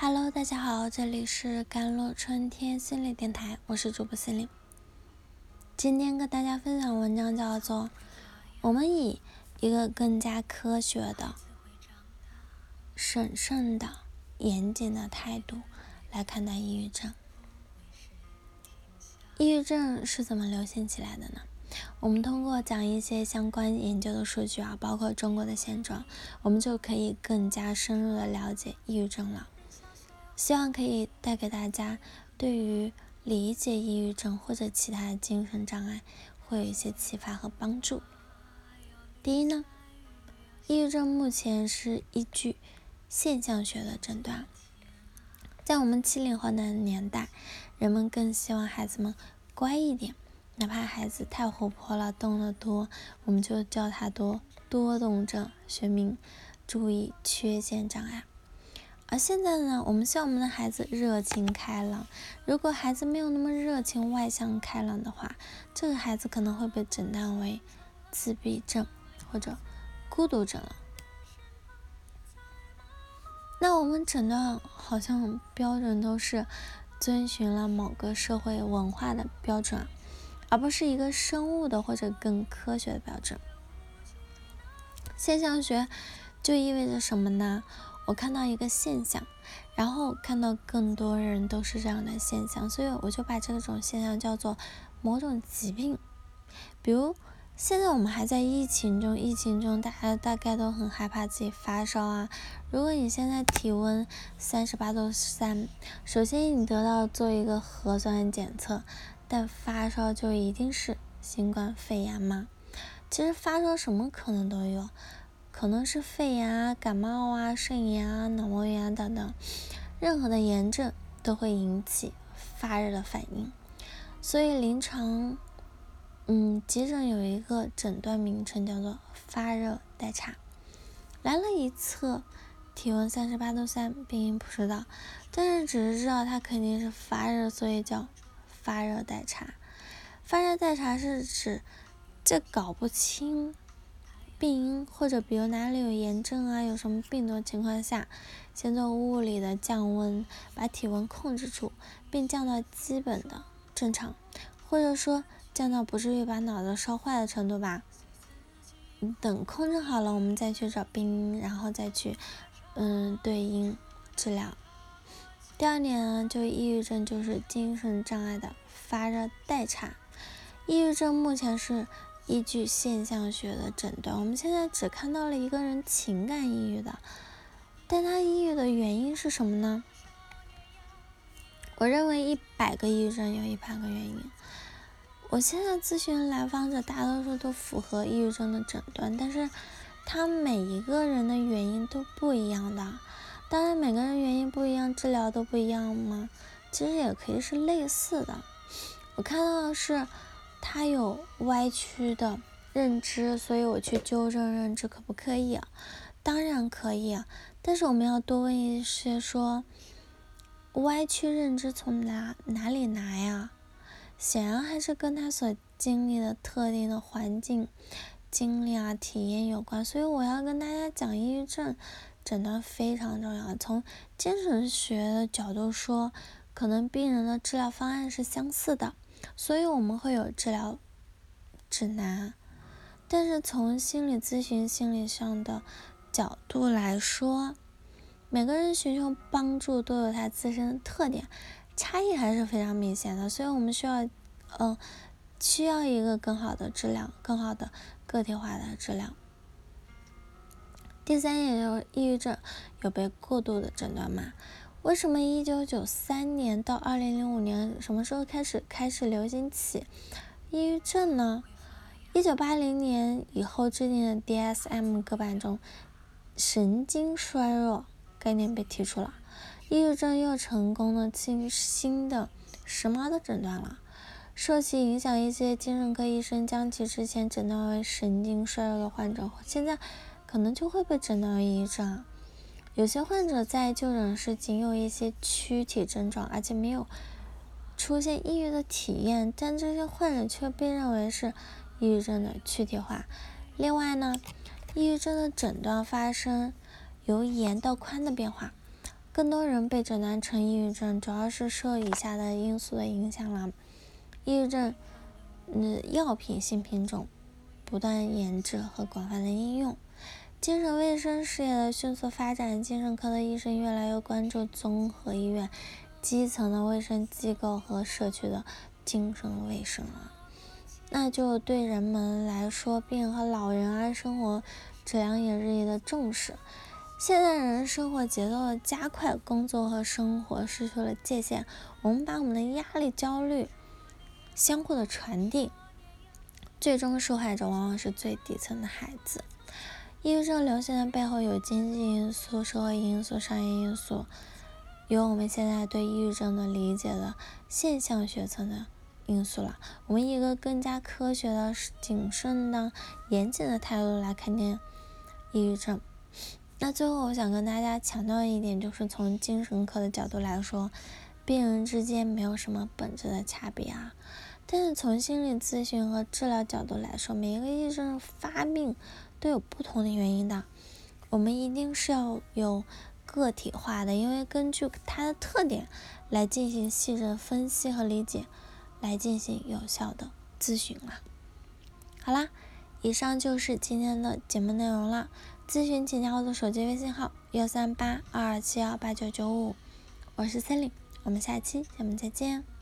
Hello，大家好，这里是甘露春天心理电台，我是主播心灵。今天跟大家分享文章叫做《我们以一个更加科学的、审慎的、严谨的态度来看待抑郁症》。抑郁症是怎么流行起来的呢？我们通过讲一些相关研究的数据啊，包括中国的现状，我们就可以更加深入的了解抑郁症了。希望可以带给大家对于理解抑郁症或者其他精神障碍会有一些启发和帮助。第一呢，抑郁症目前是依据现象学的诊断。在我们七零后的年代，人们更希望孩子们乖一点，哪怕孩子太活泼了、动得多，我们就叫他多多动症，学名注意缺陷障碍。而现在呢，我们希望我们的孩子热情开朗。如果孩子没有那么热情、外向、开朗的话，这个孩子可能会被诊断为自闭症或者孤独症了。那我们诊断好像标准都是遵循了某个社会文化的标准，而不是一个生物的或者更科学的标准。现象学就意味着什么呢？我看到一个现象，然后看到更多人都是这样的现象，所以我就把这种现象叫做某种疾病。比如现在我们还在疫情中，疫情中大家大概都很害怕自己发烧啊。如果你现在体温三十八度三，首先你得到做一个核酸检测，但发烧就一定是新冠肺炎吗？其实发烧什么可能都有。可能是肺炎啊、感冒啊、肾炎啊、脑膜炎等等，任何的炎症都会引起发热的反应。所以临床，嗯，急诊有一个诊断名称叫做发热待查。来了一测，体温三十八度三，病因不知道，但是只是知道他肯定是发热，所以叫发热待查。发热待查是指这搞不清。病因或者比如哪里有炎症啊，有什么病毒情况下，先做物理的降温，把体温控制住，并降到基本的正常，或者说降到不至于把脑子烧坏的程度吧。等控制好了，我们再去找病因，然后再去嗯对应治疗。第二点呢，就抑郁症就是精神障碍的发热待查。抑郁症目前是。依据现象学的诊断，我们现在只看到了一个人情感抑郁的，但他抑郁的原因是什么呢？我认为一百个抑郁症有一百个原因。我现在咨询来访者大多数都符合抑郁症的诊断，但是他每一个人的原因都不一样的。当然，每个人原因不一样，治疗都不一样吗？其实也可以是类似的。我看到的是。他有歪曲的认知，所以我去纠正认知，可不可以？当然可以，啊但是我们要多问一些，说歪曲认知从哪哪里来呀？显然还是跟他所经历的特定的环境、经历啊、体验有关。所以我要跟大家讲，抑郁症诊断非常重要。从精神学的角度说，可能病人的治疗方案是相似的。所以我们会有治疗指南，但是从心理咨询心理上的角度来说，每个人寻求帮助都有他自身的特点，差异还是非常明显的。所以我们需要，嗯，需要一个更好的质量、更好的个体化的质量。第三点就是抑郁症有被过度的诊断吗？为什么一九九三年到二零零五年什么时候开始开始流行起抑郁症呢？一九八零年以后制定的 DSM 各版中，神经衰弱概念被提出了，抑郁症又成功的进新的时髦的诊断了，受其影响，一些精神科医生将其之前诊断为神经衰弱的患者，现在可能就会被诊断为抑郁症。有些患者在就诊时仅有一些躯体症状，而且没有出现抑郁的体验，但这些患者却被认为是抑郁症的躯体化。另外呢，抑郁症的诊断发生由严到宽的变化，更多人被诊断成抑郁症，主要是受以下的因素的影响了：抑郁症，嗯，药品新品种不断研制和广泛的应用，精神卫生事业的迅速发展，精神科的医生越来越关注综合医院、基层的卫生机构和社区的精神卫生了。那就对人们来说，病和老人啊，生活质量也日益的重视。现代人生活节奏的加快，工作和生活失去了界限。我们把我们的压力、焦虑相互的传递，最终受害者往往是最底层的孩子。抑郁症流行的背后有经济因素、社会因素、商业因素，有我们现在对抑郁症的理解的现象学层的因素了。我们一个更加科学的、谨慎的、严谨的态度来看待抑郁症。那最后，我想跟大家强调一点，就是从精神科的角度来说，病人之间没有什么本质的差别啊。但是从心理咨询和治疗角度来说，每一个抑郁症发病都有不同的原因的。我们一定是要有个体化的，因为根据它的特点来进行细致的分析和理解，来进行有效的咨询了。好啦，以上就是今天的节目内容了。咨询请加我的手机微信号：幺三八二二七幺八九九五，我是森林，我们下期节目再见。